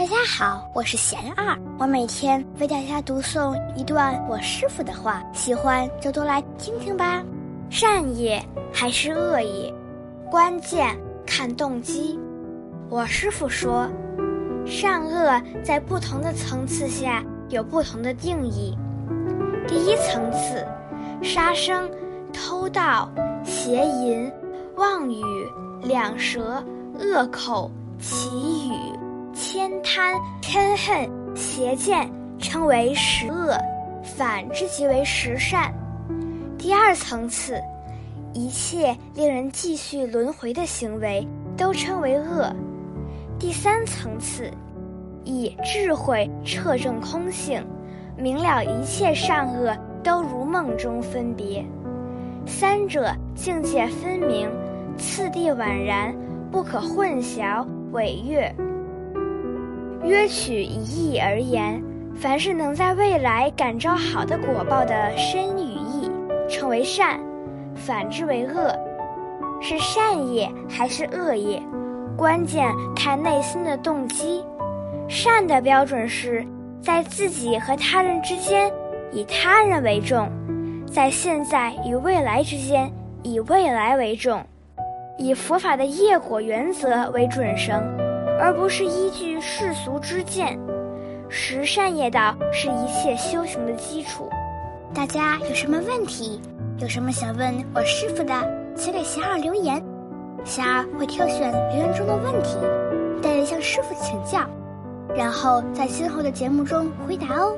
大家好，我是贤二，我每天为大家读诵一段我师傅的话，喜欢就多来听听吧。善业还是恶业，关键看动机。我师傅说，善恶在不同的层次下有不同的定义。第一层次，杀生、偷盗、邪淫、妄语、两舌、恶口、绮语、悭贪、嗔恨、邪见，称为十恶；反之即为十善。第二层次，一切令人继续轮回的行为都称为恶。第三层次，以智慧彻证空性。明了一切善恶都如梦中分别，三者境界分明，次第宛然，不可混淆违越。约取一义而言，凡是能在未来感召好的果报的身与意，称为善；反之为恶。是善业还是恶业，关键看内心的动机。善的标准是。在自己和他人之间，以他人为重；在现在与未来之间，以未来为重；以佛法的业果原则为准绳，而不是依据世俗之见。十善业道是一切修行的基础。大家有什么问题，有什么想问我师傅的，请给贤儿留言，贤儿会挑选留言中的问题，带着向师傅请教。然后在今后的节目中回答哦。